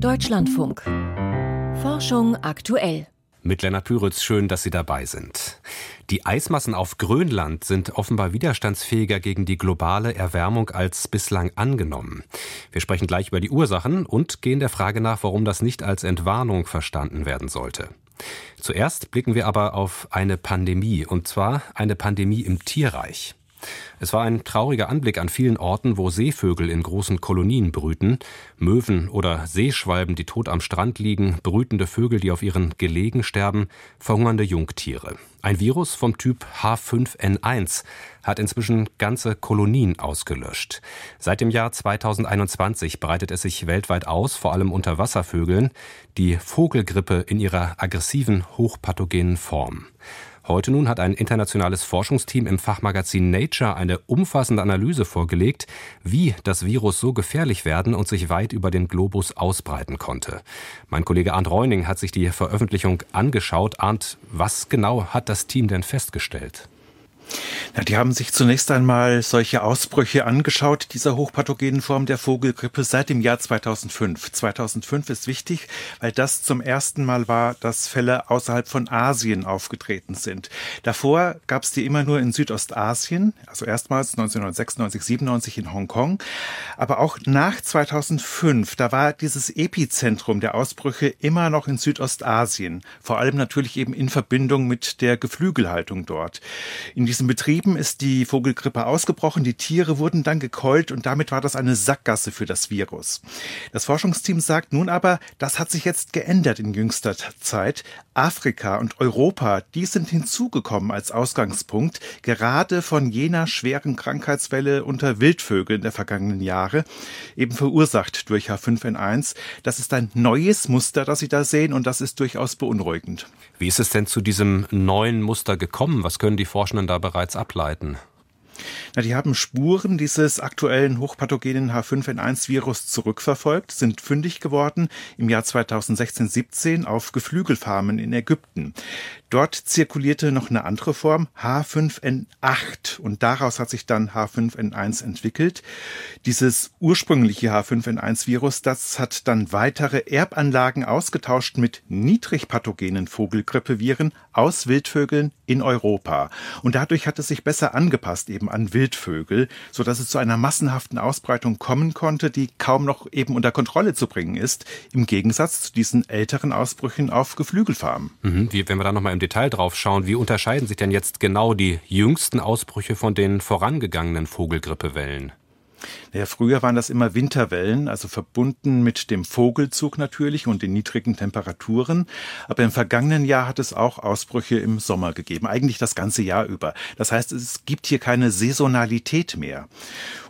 Deutschlandfunk. Forschung aktuell. Mit Lennart Püritz, schön, dass Sie dabei sind. Die Eismassen auf Grönland sind offenbar widerstandsfähiger gegen die globale Erwärmung als bislang angenommen. Wir sprechen gleich über die Ursachen und gehen der Frage nach, warum das nicht als Entwarnung verstanden werden sollte. Zuerst blicken wir aber auf eine Pandemie, und zwar eine Pandemie im Tierreich. Es war ein trauriger Anblick an vielen Orten, wo Seevögel in großen Kolonien brüten, Möwen oder Seeschwalben, die tot am Strand liegen, brütende Vögel, die auf ihren Gelegen sterben, verhungernde Jungtiere. Ein Virus vom Typ H5N1 hat inzwischen ganze Kolonien ausgelöscht. Seit dem Jahr 2021 breitet es sich weltweit aus, vor allem unter Wasservögeln, die Vogelgrippe in ihrer aggressiven, hochpathogenen Form. Heute nun hat ein internationales Forschungsteam im Fachmagazin Nature eine umfassende Analyse vorgelegt, wie das Virus so gefährlich werden und sich weit über den Globus ausbreiten konnte. Mein Kollege Arndt Reuning hat sich die Veröffentlichung angeschaut. Arndt, was genau hat das Team denn festgestellt? Ja, die haben sich zunächst einmal solche Ausbrüche angeschaut, dieser hochpathogenen Form der Vogelgrippe seit dem Jahr 2005. 2005 ist wichtig, weil das zum ersten Mal war, dass Fälle außerhalb von Asien aufgetreten sind. Davor gab es die immer nur in Südostasien, also erstmals 1996, 97 in Hongkong. Aber auch nach 2005, da war dieses Epizentrum der Ausbrüche immer noch in Südostasien. Vor allem natürlich eben in Verbindung mit der Geflügelhaltung dort. In diesen Betrieben ist die Vogelgrippe ausgebrochen, die Tiere wurden dann gekeult und damit war das eine Sackgasse für das Virus. Das Forschungsteam sagt nun aber, das hat sich jetzt geändert in jüngster Zeit. Afrika und Europa, die sind hinzugekommen als Ausgangspunkt, gerade von jener schweren Krankheitswelle unter Wildvögeln der vergangenen Jahre, eben verursacht durch H5N1. Das ist ein neues Muster, das Sie da sehen und das ist durchaus beunruhigend. Wie ist es denn zu diesem neuen Muster gekommen? Was können die Forschenden da bereits ableiten? Na, die haben Spuren dieses aktuellen hochpathogenen H5N1-Virus zurückverfolgt, sind fündig geworden im Jahr 2016-17 auf Geflügelfarmen in Ägypten. Dort zirkulierte noch eine andere Form, H5N8, und daraus hat sich dann H5N1 entwickelt. Dieses ursprüngliche H5N1-Virus, das hat dann weitere Erbanlagen ausgetauscht mit niedrig pathogenen Vogelgrippeviren aus Wildvögeln in Europa. Und dadurch hat es sich besser angepasst eben an Wildvögel, so dass es zu einer massenhaften Ausbreitung kommen konnte, die kaum noch eben unter Kontrolle zu bringen ist, im Gegensatz zu diesen älteren Ausbrüchen auf Geflügelfarmen. Mhm, wie, wenn wir da nochmal im Detail drauf schauen, wie unterscheiden sich denn jetzt genau die jüngsten Ausbrüche von den vorangegangenen Vogelgrippewellen? Ja, früher waren das immer Winterwellen, also verbunden mit dem Vogelzug natürlich und den niedrigen Temperaturen. Aber im vergangenen Jahr hat es auch Ausbrüche im Sommer gegeben, eigentlich das ganze Jahr über. Das heißt, es gibt hier keine Saisonalität mehr.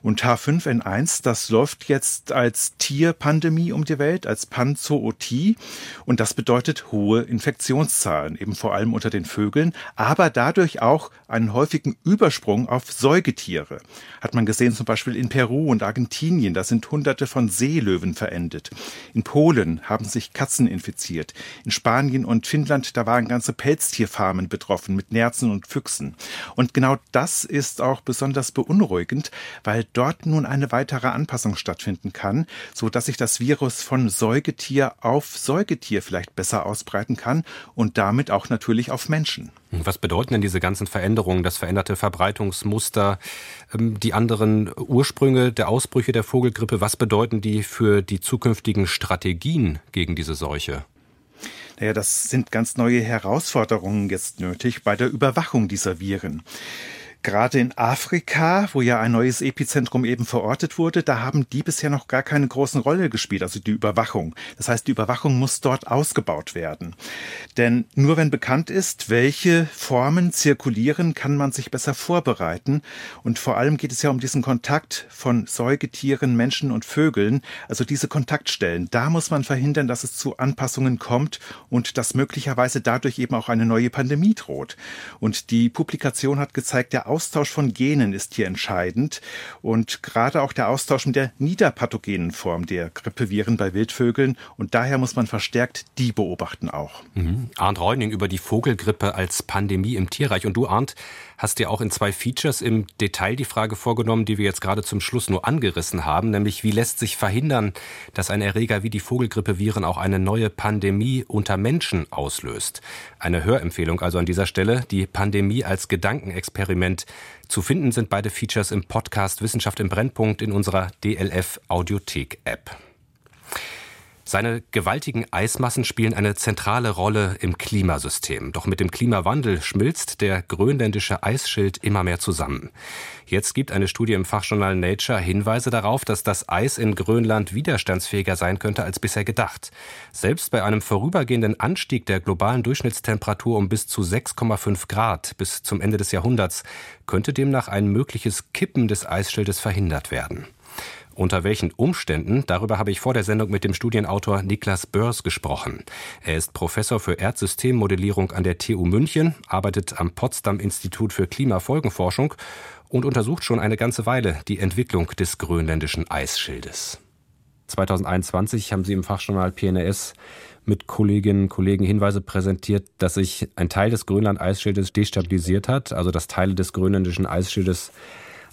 Und H5N1, das läuft jetzt als Tierpandemie um die Welt, als Panzootie. Und das bedeutet hohe Infektionszahlen, eben vor allem unter den Vögeln, aber dadurch auch einen häufigen Übersprung auf Säugetiere. Hat man gesehen zum Beispiel in Peru und Argentinien, da sind hunderte von Seelöwen verendet. In Polen haben sich Katzen infiziert. In Spanien und Finnland, da waren ganze Pelztierfarmen betroffen mit Nerzen und Füchsen. Und genau das ist auch besonders beunruhigend, weil dort nun eine weitere Anpassung stattfinden kann, so dass sich das Virus von Säugetier auf Säugetier vielleicht besser ausbreiten kann und damit auch natürlich auf Menschen. Was bedeuten denn diese ganzen Veränderungen, das veränderte Verbreitungsmuster, ähm, die anderen Ursprünge der Ausbrüche der Vogelgrippe? Was bedeuten die für die zukünftigen Strategien gegen diese Seuche? Naja, das sind ganz neue Herausforderungen jetzt nötig bei der Überwachung dieser Viren. Gerade in Afrika, wo ja ein neues Epizentrum eben verortet wurde, da haben die bisher noch gar keine große Rolle gespielt, also die Überwachung. Das heißt, die Überwachung muss dort ausgebaut werden. Denn nur wenn bekannt ist, welche Formen zirkulieren, kann man sich besser vorbereiten. Und vor allem geht es ja um diesen Kontakt von Säugetieren, Menschen und Vögeln, also diese Kontaktstellen. Da muss man verhindern, dass es zu Anpassungen kommt und dass möglicherweise dadurch eben auch eine neue Pandemie droht. Und die Publikation hat gezeigt, der Austausch von Genen ist hier entscheidend und gerade auch der Austausch mit der niederpathogenen Form der Grippeviren bei Wildvögeln und daher muss man verstärkt die beobachten auch. Mhm. Arndt Reuning über die Vogelgrippe als Pandemie im Tierreich und du Arndt hast dir auch in zwei Features im Detail die Frage vorgenommen, die wir jetzt gerade zum Schluss nur angerissen haben, nämlich wie lässt sich verhindern, dass ein Erreger wie die Vogelgrippeviren auch eine neue Pandemie unter Menschen auslöst. Eine Hörempfehlung also an dieser Stelle, die Pandemie als Gedankenexperiment. Zu finden sind beide Features im Podcast Wissenschaft im Brennpunkt in unserer DLF Audiothek App. Seine gewaltigen Eismassen spielen eine zentrale Rolle im Klimasystem. Doch mit dem Klimawandel schmilzt der grönländische Eisschild immer mehr zusammen. Jetzt gibt eine Studie im Fachjournal Nature Hinweise darauf, dass das Eis in Grönland widerstandsfähiger sein könnte als bisher gedacht. Selbst bei einem vorübergehenden Anstieg der globalen Durchschnittstemperatur um bis zu 6,5 Grad bis zum Ende des Jahrhunderts könnte demnach ein mögliches Kippen des Eisschildes verhindert werden. Unter welchen Umständen? Darüber habe ich vor der Sendung mit dem Studienautor Niklas Börs gesprochen. Er ist Professor für Erdsystemmodellierung an der TU München, arbeitet am Potsdam Institut für Klimafolgenforschung und untersucht schon eine ganze Weile die Entwicklung des grönländischen Eisschildes. 2021 haben Sie im Fachjournal PNS mit Kolleginnen und Kollegen Hinweise präsentiert, dass sich ein Teil des Grönland-Eisschildes destabilisiert hat, also dass Teile des grönländischen Eisschildes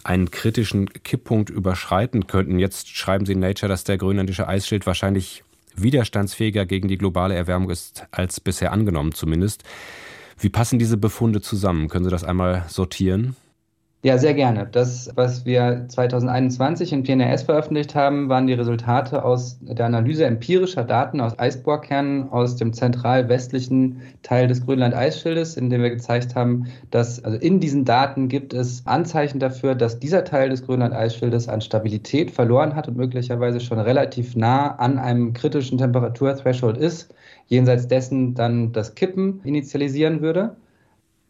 einen kritischen Kipppunkt überschreiten könnten. Jetzt schreiben Sie in Nature, dass der grönländische Eisschild wahrscheinlich widerstandsfähiger gegen die globale Erwärmung ist als bisher angenommen zumindest. Wie passen diese Befunde zusammen? Können Sie das einmal sortieren? Ja, sehr gerne. Das, was wir 2021 in PNRS veröffentlicht haben, waren die Resultate aus der Analyse empirischer Daten aus Eisbohrkernen aus dem zentral-westlichen Teil des Grönland-Eisschildes, in dem wir gezeigt haben, dass also in diesen Daten gibt es Anzeichen dafür, dass dieser Teil des Grönland-Eisschildes an Stabilität verloren hat und möglicherweise schon relativ nah an einem kritischen Temperaturthreshold ist, jenseits dessen dann das Kippen initialisieren würde.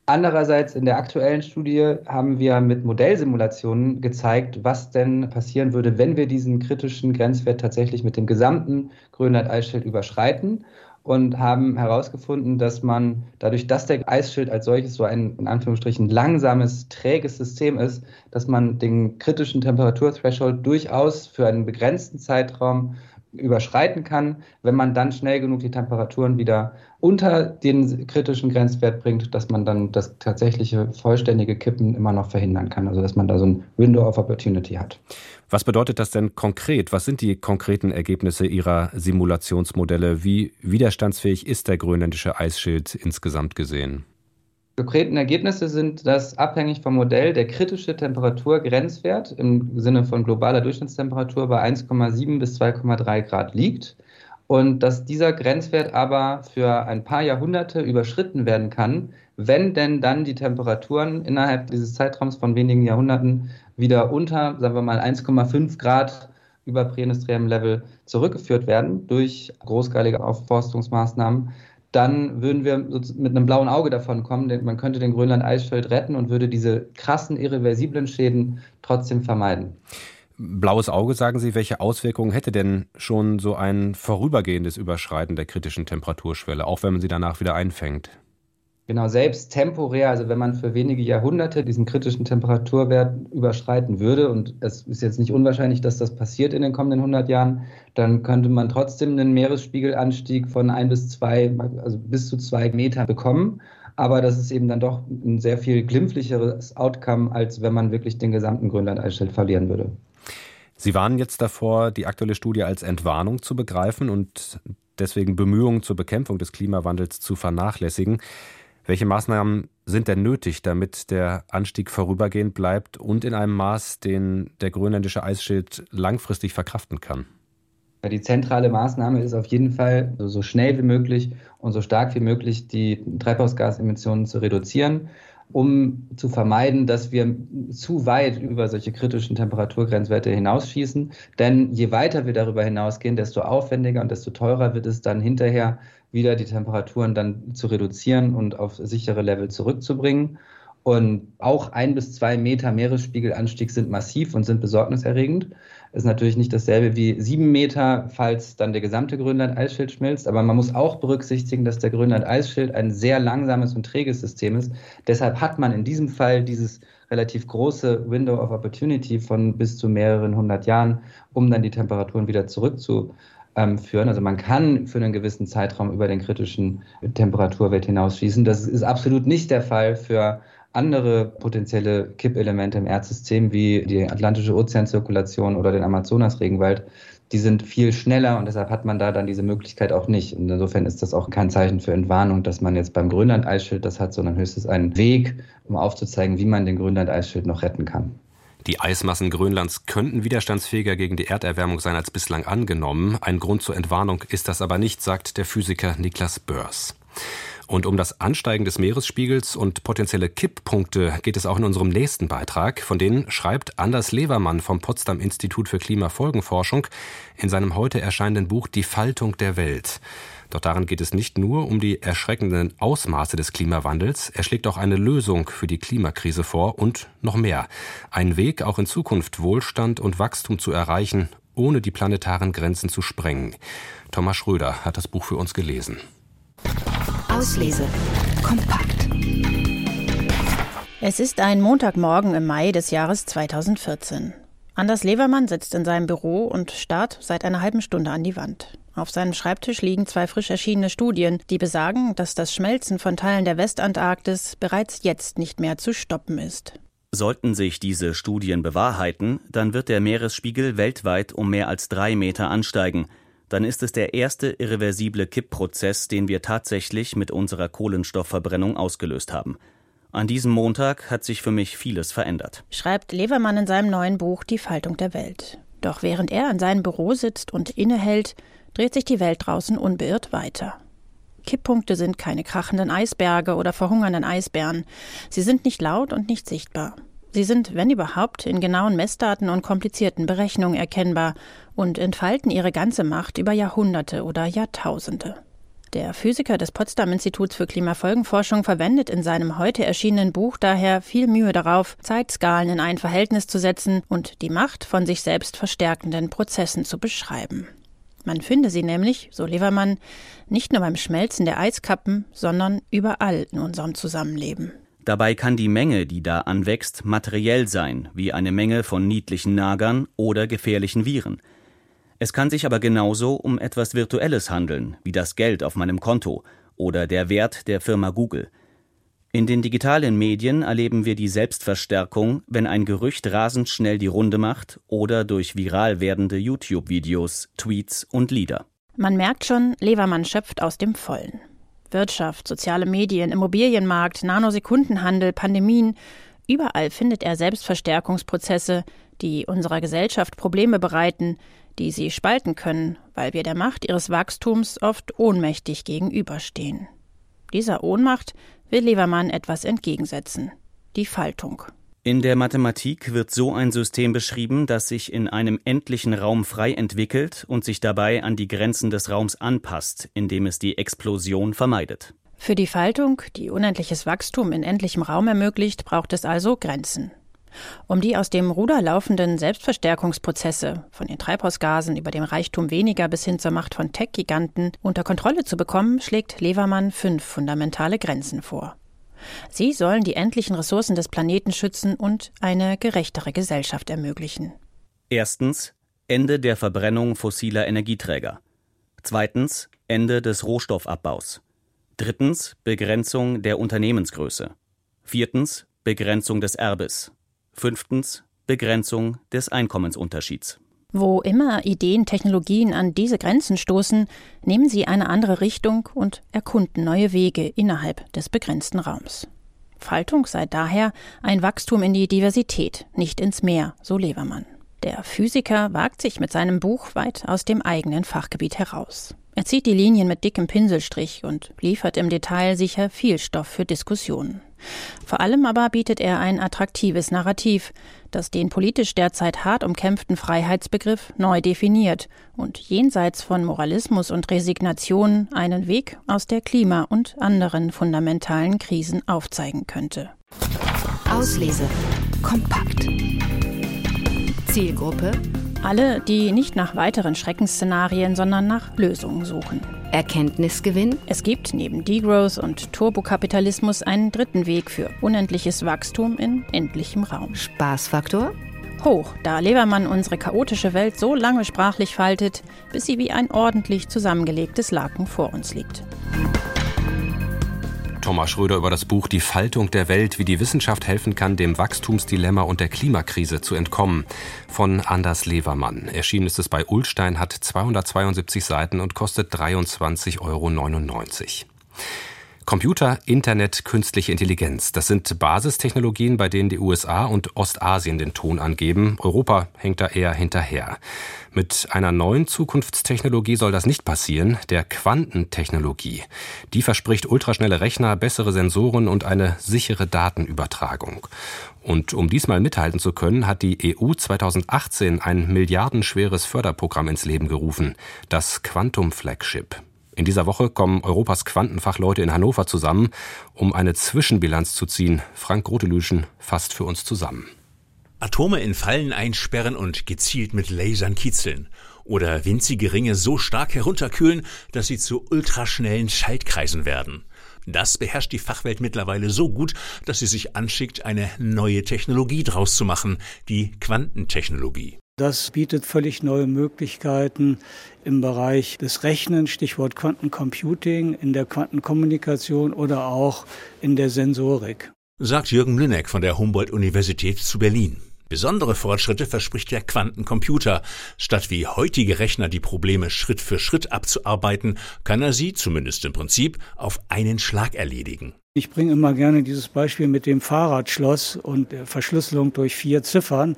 Andererseits in der aktuellen Studie haben wir mit Modellsimulationen gezeigt, was denn passieren würde, wenn wir diesen kritischen Grenzwert tatsächlich mit dem gesamten Grönland-Eisschild überschreiten und haben herausgefunden, dass man dadurch, dass der Eisschild als solches so ein in Anführungsstrichen langsames, träges System ist, dass man den kritischen Temperaturthreshold durchaus für einen begrenzten Zeitraum überschreiten kann, wenn man dann schnell genug die Temperaturen wieder unter den kritischen Grenzwert bringt, dass man dann das tatsächliche vollständige Kippen immer noch verhindern kann. Also dass man da so ein Window of Opportunity hat. Was bedeutet das denn konkret? Was sind die konkreten Ergebnisse Ihrer Simulationsmodelle? Wie widerstandsfähig ist der grönländische Eisschild insgesamt gesehen? Konkreten Ergebnisse sind, dass abhängig vom Modell der kritische Temperaturgrenzwert im Sinne von globaler Durchschnittstemperatur bei 1,7 bis 2,3 Grad liegt und dass dieser Grenzwert aber für ein paar Jahrhunderte überschritten werden kann, wenn denn dann die Temperaturen innerhalb dieses Zeitraums von wenigen Jahrhunderten wieder unter, sagen wir mal, 1,5 Grad über präindustriellem Level zurückgeführt werden durch großskalige Aufforstungsmaßnahmen, dann würden wir mit einem blauen Auge davon kommen. Denn man könnte den Grönland-Eisschild retten und würde diese krassen, irreversiblen Schäden trotzdem vermeiden. Blaues Auge, sagen Sie, welche Auswirkungen hätte denn schon so ein vorübergehendes Überschreiten der kritischen Temperaturschwelle, auch wenn man sie danach wieder einfängt? Genau, selbst temporär, also wenn man für wenige Jahrhunderte diesen kritischen Temperaturwert überschreiten würde, und es ist jetzt nicht unwahrscheinlich, dass das passiert in den kommenden 100 Jahren, dann könnte man trotzdem einen Meeresspiegelanstieg von ein bis zwei, also bis zu zwei Meter bekommen. Aber das ist eben dann doch ein sehr viel glimpflicheres Outcome, als wenn man wirklich den gesamten Grönland-Eisschild verlieren würde. Sie warnen jetzt davor, die aktuelle Studie als Entwarnung zu begreifen und deswegen Bemühungen zur Bekämpfung des Klimawandels zu vernachlässigen. Welche Maßnahmen sind denn nötig, damit der Anstieg vorübergehend bleibt und in einem Maß, den der grönländische Eisschild langfristig verkraften kann? Die zentrale Maßnahme ist auf jeden Fall, so schnell wie möglich und so stark wie möglich die Treibhausgasemissionen zu reduzieren, um zu vermeiden, dass wir zu weit über solche kritischen Temperaturgrenzwerte hinausschießen. Denn je weiter wir darüber hinausgehen, desto aufwendiger und desto teurer wird es dann hinterher, wieder die Temperaturen dann zu reduzieren und auf sichere Level zurückzubringen. Und auch ein bis zwei Meter Meeresspiegelanstieg sind massiv und sind besorgniserregend. Ist natürlich nicht dasselbe wie sieben Meter, falls dann der gesamte Grönland-Eisschild schmilzt. Aber man muss auch berücksichtigen, dass der Grönland-Eisschild ein sehr langsames und träges System ist. Deshalb hat man in diesem Fall dieses relativ große Window of Opportunity von bis zu mehreren hundert Jahren, um dann die Temperaturen wieder zurückzuführen. Also man kann für einen gewissen Zeitraum über den kritischen Temperaturwert hinausschießen. Das ist absolut nicht der Fall für andere potenzielle Kippelemente im Erdsystem wie die Atlantische Ozeanzirkulation oder den Amazonas-Regenwald, die sind viel schneller und deshalb hat man da dann diese Möglichkeit auch nicht. Und insofern ist das auch kein Zeichen für Entwarnung, dass man jetzt beim Grönland-Eisschild das hat, sondern höchstens einen Weg, um aufzuzeigen, wie man den Grönland-Eisschild noch retten kann. Die Eismassen Grönlands könnten widerstandsfähiger gegen die Erderwärmung sein als bislang angenommen. Ein Grund zur Entwarnung ist das aber nicht, sagt der Physiker Niklas Börs. Und um das Ansteigen des Meeresspiegels und potenzielle Kipppunkte geht es auch in unserem nächsten Beitrag. Von denen schreibt Anders Levermann vom Potsdam Institut für Klimafolgenforschung in seinem heute erscheinenden Buch Die Faltung der Welt. Doch darin geht es nicht nur um die erschreckenden Ausmaße des Klimawandels, er schlägt auch eine Lösung für die Klimakrise vor und noch mehr. Ein Weg, auch in Zukunft Wohlstand und Wachstum zu erreichen, ohne die planetaren Grenzen zu sprengen. Thomas Schröder hat das Buch für uns gelesen. Auslese. Kompakt. Es ist ein Montagmorgen im Mai des Jahres 2014. Anders Levermann sitzt in seinem Büro und starrt seit einer halben Stunde an die Wand. Auf seinem Schreibtisch liegen zwei frisch erschienene Studien, die besagen, dass das Schmelzen von Teilen der Westantarktis bereits jetzt nicht mehr zu stoppen ist. Sollten sich diese Studien bewahrheiten, dann wird der Meeresspiegel weltweit um mehr als drei Meter ansteigen dann ist es der erste irreversible Kippprozess, den wir tatsächlich mit unserer Kohlenstoffverbrennung ausgelöst haben. An diesem Montag hat sich für mich vieles verändert. Schreibt Levermann in seinem neuen Buch Die Faltung der Welt. Doch während er in seinem Büro sitzt und innehält, dreht sich die Welt draußen unbeirrt weiter. Kipppunkte sind keine krachenden Eisberge oder verhungernden Eisbären. Sie sind nicht laut und nicht sichtbar. Sie sind, wenn überhaupt, in genauen Messdaten und komplizierten Berechnungen erkennbar und entfalten ihre ganze Macht über Jahrhunderte oder Jahrtausende. Der Physiker des Potsdam Instituts für Klimafolgenforschung verwendet in seinem heute erschienenen Buch daher viel Mühe darauf, Zeitskalen in ein Verhältnis zu setzen und die Macht von sich selbst verstärkenden Prozessen zu beschreiben. Man finde sie nämlich, so Levermann, nicht nur beim Schmelzen der Eiskappen, sondern überall in unserem Zusammenleben. Dabei kann die Menge, die da anwächst, materiell sein, wie eine Menge von niedlichen Nagern oder gefährlichen Viren. Es kann sich aber genauso um etwas Virtuelles handeln, wie das Geld auf meinem Konto oder der Wert der Firma Google. In den digitalen Medien erleben wir die Selbstverstärkung, wenn ein Gerücht rasend schnell die Runde macht oder durch viral werdende YouTube-Videos, Tweets und Lieder. Man merkt schon, Levermann schöpft aus dem Vollen. Wirtschaft, soziale Medien, Immobilienmarkt, Nanosekundenhandel, Pandemien. Überall findet er Selbstverstärkungsprozesse, die unserer Gesellschaft Probleme bereiten, die sie spalten können, weil wir der Macht ihres Wachstums oft ohnmächtig gegenüberstehen. Dieser Ohnmacht will Levermann etwas entgegensetzen die Faltung. In der Mathematik wird so ein System beschrieben, das sich in einem endlichen Raum frei entwickelt und sich dabei an die Grenzen des Raums anpasst, indem es die Explosion vermeidet. Für die Faltung, die unendliches Wachstum in endlichem Raum ermöglicht, braucht es also Grenzen. Um die aus dem Ruder laufenden Selbstverstärkungsprozesse, von den Treibhausgasen über dem Reichtum weniger bis hin zur Macht von Tech-Giganten, unter Kontrolle zu bekommen, schlägt Levermann fünf fundamentale Grenzen vor. Sie sollen die endlichen Ressourcen des Planeten schützen und eine gerechtere Gesellschaft ermöglichen. Erstens Ende der Verbrennung fossiler Energieträger. Zweitens Ende des Rohstoffabbaus. Drittens Begrenzung der Unternehmensgröße. Viertens Begrenzung des Erbes. Fünftens Begrenzung des Einkommensunterschieds. Wo immer Ideen, Technologien an diese Grenzen stoßen, nehmen sie eine andere Richtung und erkunden neue Wege innerhalb des begrenzten Raums. Faltung sei daher ein Wachstum in die Diversität, nicht ins Meer, so Levermann. Der Physiker wagt sich mit seinem Buch weit aus dem eigenen Fachgebiet heraus. Er zieht die Linien mit dickem Pinselstrich und liefert im Detail sicher viel Stoff für Diskussionen. Vor allem aber bietet er ein attraktives Narrativ, das den politisch derzeit hart umkämpften Freiheitsbegriff neu definiert und jenseits von Moralismus und Resignation einen Weg aus der Klima- und anderen fundamentalen Krisen aufzeigen könnte. Auslese. Kompakt. Zielgruppe. Alle, die nicht nach weiteren Schreckensszenarien, sondern nach Lösungen suchen. Erkenntnisgewinn. Es gibt neben Degrowth und Turbokapitalismus einen dritten Weg für unendliches Wachstum in endlichem Raum. Spaßfaktor. Hoch, da Levermann unsere chaotische Welt so lange sprachlich faltet, bis sie wie ein ordentlich zusammengelegtes Laken vor uns liegt. Thomas Schröder über das Buch Die Faltung der Welt, wie die Wissenschaft helfen kann, dem Wachstumsdilemma und der Klimakrise zu entkommen, von Anders Levermann. Erschienen ist es bei Ulstein, hat 272 Seiten und kostet 23,99 Euro. Computer, Internet, künstliche Intelligenz. Das sind Basistechnologien, bei denen die USA und Ostasien den Ton angeben. Europa hängt da eher hinterher. Mit einer neuen Zukunftstechnologie soll das nicht passieren, der Quantentechnologie. Die verspricht ultraschnelle Rechner, bessere Sensoren und eine sichere Datenübertragung. Und um diesmal mithalten zu können, hat die EU 2018 ein milliardenschweres Förderprogramm ins Leben gerufen, das Quantum Flagship. In dieser Woche kommen Europas Quantenfachleute in Hannover zusammen, um eine Zwischenbilanz zu ziehen. Frank Grotelüschen fasst für uns zusammen. Atome in Fallen einsperren und gezielt mit Lasern kitzeln. Oder winzige Ringe so stark herunterkühlen, dass sie zu ultraschnellen Schaltkreisen werden. Das beherrscht die Fachwelt mittlerweile so gut, dass sie sich anschickt, eine neue Technologie draus zu machen, die Quantentechnologie. Das bietet völlig neue Möglichkeiten im Bereich des Rechnens, Stichwort Quantencomputing, in der Quantenkommunikation oder auch in der Sensorik. Sagt Jürgen Mlüneck von der Humboldt-Universität zu Berlin. Besondere Fortschritte verspricht der Quantencomputer. Statt wie heutige Rechner die Probleme Schritt für Schritt abzuarbeiten, kann er sie, zumindest im Prinzip, auf einen Schlag erledigen. Ich bringe immer gerne dieses Beispiel mit dem Fahrradschloss und der Verschlüsselung durch vier Ziffern.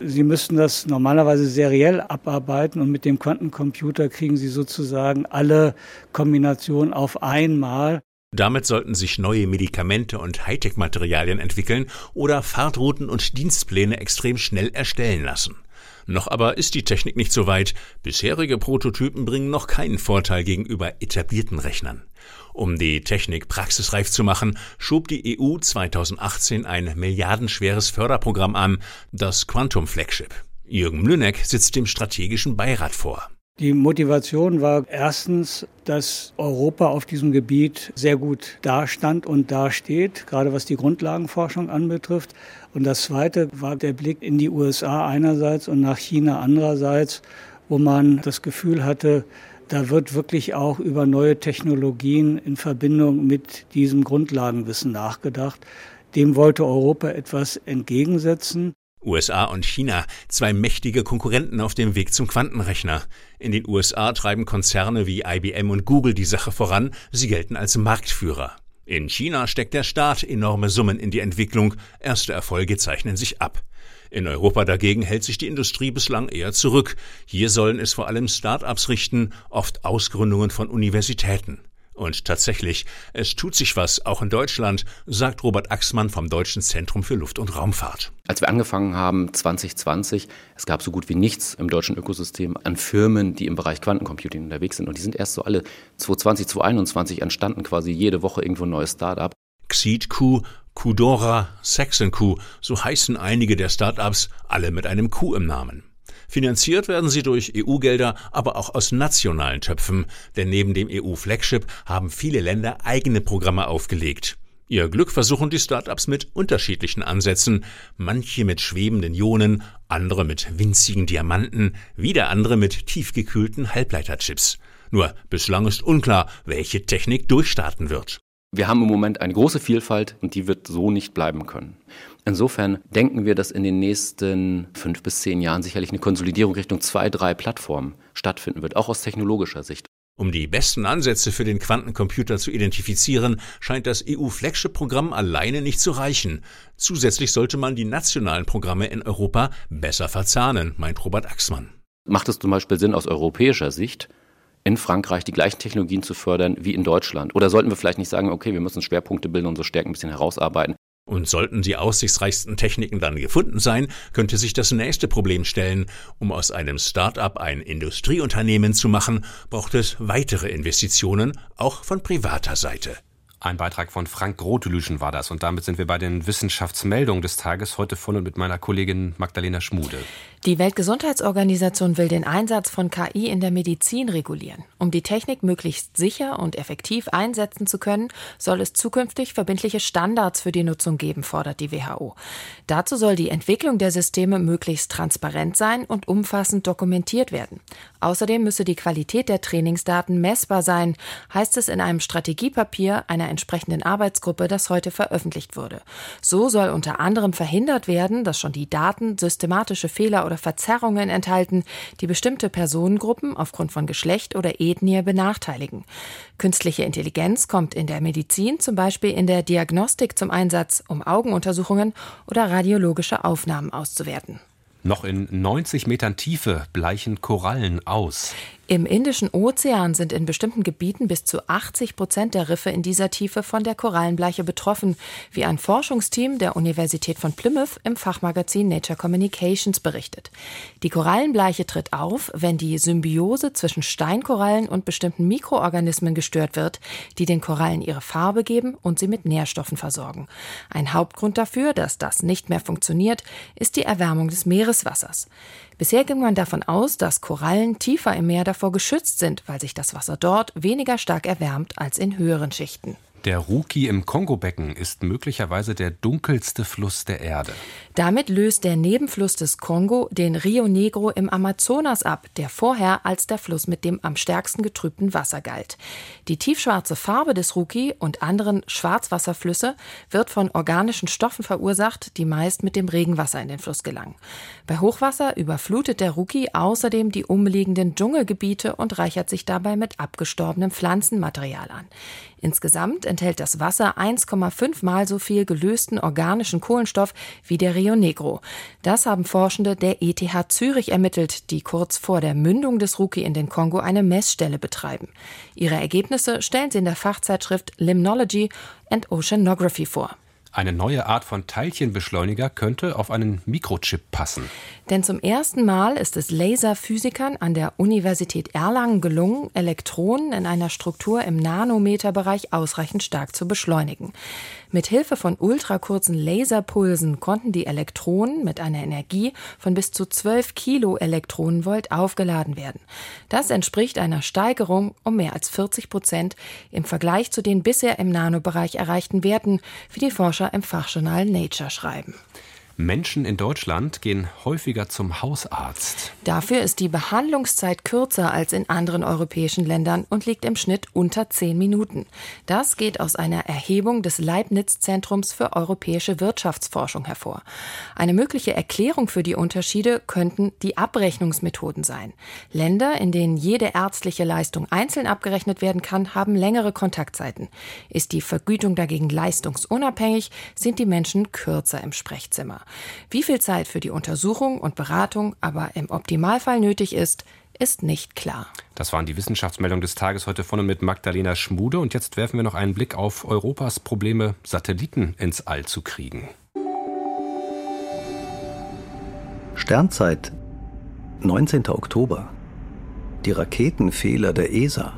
Sie müssten das normalerweise seriell abarbeiten und mit dem Quantencomputer kriegen Sie sozusagen alle Kombinationen auf einmal. Damit sollten sich neue Medikamente und Hightech-Materialien entwickeln oder Fahrtrouten und Dienstpläne extrem schnell erstellen lassen. Noch aber ist die Technik nicht so weit. Bisherige Prototypen bringen noch keinen Vorteil gegenüber etablierten Rechnern. Um die Technik praxisreif zu machen, schob die EU 2018 ein milliardenschweres Förderprogramm an, das Quantum Flagship. Jürgen Mlüneck sitzt dem strategischen Beirat vor. Die Motivation war erstens, dass Europa auf diesem Gebiet sehr gut dastand und dasteht, gerade was die Grundlagenforschung anbetrifft. Und das Zweite war der Blick in die USA einerseits und nach China andererseits, wo man das Gefühl hatte, da wird wirklich auch über neue Technologien in Verbindung mit diesem Grundlagenwissen nachgedacht. Dem wollte Europa etwas entgegensetzen. USA und China, zwei mächtige Konkurrenten auf dem Weg zum Quantenrechner. In den USA treiben Konzerne wie IBM und Google die Sache voran, sie gelten als Marktführer. In China steckt der Staat enorme Summen in die Entwicklung, erste Erfolge zeichnen sich ab. In Europa dagegen hält sich die Industrie bislang eher zurück. Hier sollen es vor allem Start-ups richten, oft Ausgründungen von Universitäten. Und tatsächlich, es tut sich was, auch in Deutschland, sagt Robert Axmann vom Deutschen Zentrum für Luft- und Raumfahrt. Als wir angefangen haben, 2020, es gab so gut wie nichts im deutschen Ökosystem an Firmen, die im Bereich Quantencomputing unterwegs sind. Und die sind erst so alle 2020, 2021 entstanden, quasi jede Woche irgendwo ein neues Start-up. XeedQ, Qdora, SaxonQ, so heißen einige der Start-ups, alle mit einem Q im Namen. Finanziert werden sie durch EU-Gelder, aber auch aus nationalen Töpfen, denn neben dem EU-Flagship haben viele Länder eigene Programme aufgelegt. Ihr Glück versuchen die Startups mit unterschiedlichen Ansätzen, manche mit schwebenden Ionen, andere mit winzigen Diamanten, wieder andere mit tiefgekühlten Halbleiterchips. Nur bislang ist unklar, welche Technik durchstarten wird. Wir haben im Moment eine große Vielfalt und die wird so nicht bleiben können. Insofern denken wir, dass in den nächsten fünf bis zehn Jahren sicherlich eine Konsolidierung Richtung zwei, drei Plattformen stattfinden wird, auch aus technologischer Sicht. Um die besten Ansätze für den Quantencomputer zu identifizieren, scheint das EU-Flagship-Programm alleine nicht zu reichen. Zusätzlich sollte man die nationalen Programme in Europa besser verzahnen, meint Robert Axmann. Macht es zum Beispiel Sinn aus europäischer Sicht, in Frankreich die gleichen Technologien zu fördern wie in Deutschland? Oder sollten wir vielleicht nicht sagen, okay, wir müssen Schwerpunkte bilden und so Stärken ein bisschen herausarbeiten? Und sollten die aussichtsreichsten Techniken dann gefunden sein, könnte sich das nächste Problem stellen. Um aus einem Start-up ein Industrieunternehmen zu machen, braucht es weitere Investitionen, auch von privater Seite. Ein Beitrag von Frank Grotelüschen war das. Und damit sind wir bei den Wissenschaftsmeldungen des Tages heute von und mit meiner Kollegin Magdalena Schmude. Die Weltgesundheitsorganisation will den Einsatz von KI in der Medizin regulieren. Um die Technik möglichst sicher und effektiv einsetzen zu können, soll es zukünftig verbindliche Standards für die Nutzung geben, fordert die WHO. Dazu soll die Entwicklung der Systeme möglichst transparent sein und umfassend dokumentiert werden. Außerdem müsse die Qualität der Trainingsdaten messbar sein, heißt es in einem Strategiepapier entsprechenden Arbeitsgruppe, das heute veröffentlicht wurde. So soll unter anderem verhindert werden, dass schon die Daten systematische Fehler oder Verzerrungen enthalten, die bestimmte Personengruppen aufgrund von Geschlecht oder Ethnie benachteiligen. Künstliche Intelligenz kommt in der Medizin zum Beispiel in der Diagnostik zum Einsatz, um Augenuntersuchungen oder radiologische Aufnahmen auszuwerten. Noch in 90 Metern Tiefe bleichen Korallen aus. Im Indischen Ozean sind in bestimmten Gebieten bis zu 80 Prozent der Riffe in dieser Tiefe von der Korallenbleiche betroffen, wie ein Forschungsteam der Universität von Plymouth im Fachmagazin Nature Communications berichtet. Die Korallenbleiche tritt auf, wenn die Symbiose zwischen Steinkorallen und bestimmten Mikroorganismen gestört wird, die den Korallen ihre Farbe geben und sie mit Nährstoffen versorgen. Ein Hauptgrund dafür, dass das nicht mehr funktioniert, ist die Erwärmung des Meereswassers. Bisher ging man davon aus, dass Korallen tiefer im Meer davor geschützt sind, weil sich das Wasser dort weniger stark erwärmt als in höheren Schichten. Der Ruki im Kongobecken ist möglicherweise der dunkelste Fluss der Erde. Damit löst der Nebenfluss des Kongo den Rio Negro im Amazonas ab, der vorher als der Fluss mit dem am stärksten getrübten Wasser galt. Die tiefschwarze Farbe des Ruki und anderen Schwarzwasserflüsse wird von organischen Stoffen verursacht, die meist mit dem Regenwasser in den Fluss gelangen. Bei Hochwasser überflutet der Ruki außerdem die umliegenden Dschungelgebiete und reichert sich dabei mit abgestorbenem Pflanzenmaterial an. Insgesamt enthält das Wasser 1,5 mal so viel gelösten organischen Kohlenstoff wie der Rio Negro. Das haben Forschende der ETH Zürich ermittelt, die kurz vor der Mündung des Ruki in den Kongo eine Messstelle betreiben. Ihre Ergebnisse stellen sie in der Fachzeitschrift Limnology and Oceanography vor. Eine neue Art von Teilchenbeschleuniger könnte auf einen Mikrochip passen. Denn zum ersten Mal ist es Laserphysikern an der Universität Erlangen gelungen, Elektronen in einer Struktur im Nanometerbereich ausreichend stark zu beschleunigen. Mit Hilfe von ultrakurzen Laserpulsen konnten die Elektronen mit einer Energie von bis zu 12 Kilo Elektronenvolt aufgeladen werden. Das entspricht einer Steigerung um mehr als 40 Prozent im Vergleich zu den bisher im Nanobereich erreichten Werten, wie die Forscher im Fachjournal Nature schreiben. Menschen in Deutschland gehen häufiger zum Hausarzt. Dafür ist die Behandlungszeit kürzer als in anderen europäischen Ländern und liegt im Schnitt unter zehn Minuten. Das geht aus einer Erhebung des Leibniz-Zentrums für europäische Wirtschaftsforschung hervor. Eine mögliche Erklärung für die Unterschiede könnten die Abrechnungsmethoden sein. Länder, in denen jede ärztliche Leistung einzeln abgerechnet werden kann, haben längere Kontaktzeiten. Ist die Vergütung dagegen leistungsunabhängig, sind die Menschen kürzer im Sprechzimmer. Wie viel Zeit für die Untersuchung und Beratung aber im Optimalfall nötig ist, ist nicht klar. Das waren die Wissenschaftsmeldungen des Tages heute von und mit Magdalena Schmude. Und jetzt werfen wir noch einen Blick auf Europas Probleme, Satelliten ins All zu kriegen. Sternzeit, 19. Oktober. Die Raketenfehler der ESA.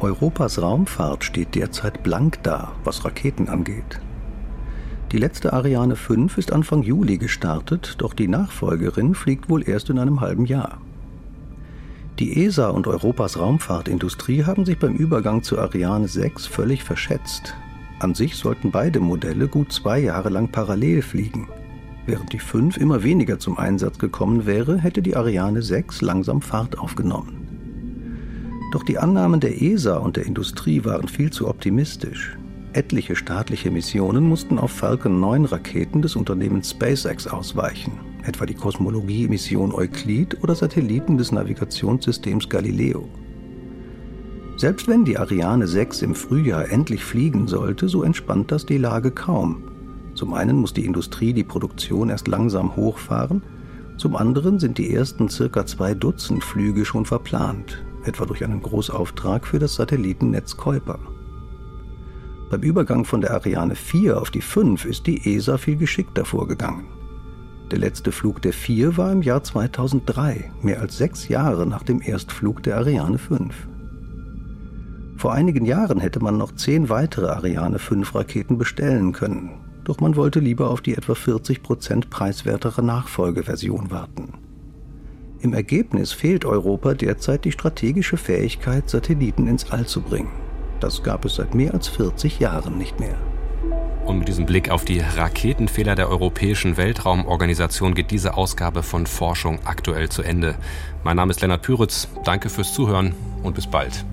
Europas Raumfahrt steht derzeit blank da, was Raketen angeht. Die letzte Ariane 5 ist Anfang Juli gestartet, doch die Nachfolgerin fliegt wohl erst in einem halben Jahr. Die ESA und Europas Raumfahrtindustrie haben sich beim Übergang zu Ariane 6 völlig verschätzt. An sich sollten beide Modelle gut zwei Jahre lang parallel fliegen. Während die 5 immer weniger zum Einsatz gekommen wäre, hätte die Ariane 6 langsam Fahrt aufgenommen. Doch die Annahmen der ESA und der Industrie waren viel zu optimistisch. Etliche staatliche Missionen mussten auf Falcon 9 Raketen des Unternehmens SpaceX ausweichen, etwa die Kosmologie-Mission Euklid oder Satelliten des Navigationssystems Galileo. Selbst wenn die Ariane 6 im Frühjahr endlich fliegen sollte, so entspannt das die Lage kaum. Zum einen muss die Industrie die Produktion erst langsam hochfahren, zum anderen sind die ersten circa zwei Dutzend Flüge schon verplant, etwa durch einen Großauftrag für das Satellitennetz Kuiper. Beim Übergang von der Ariane 4 auf die 5 ist die ESA viel geschickter vorgegangen. Der letzte Flug der 4 war im Jahr 2003, mehr als sechs Jahre nach dem Erstflug der Ariane 5. Vor einigen Jahren hätte man noch zehn weitere Ariane 5 Raketen bestellen können. Doch man wollte lieber auf die etwa 40 Prozent preiswertere Nachfolgeversion warten. Im Ergebnis fehlt Europa derzeit die strategische Fähigkeit, Satelliten ins All zu bringen. Das gab es seit mehr als 40 Jahren nicht mehr. Und mit diesem Blick auf die Raketenfehler der Europäischen Weltraumorganisation geht diese Ausgabe von Forschung aktuell zu Ende. Mein Name ist Lennart Püritz. Danke fürs Zuhören und bis bald.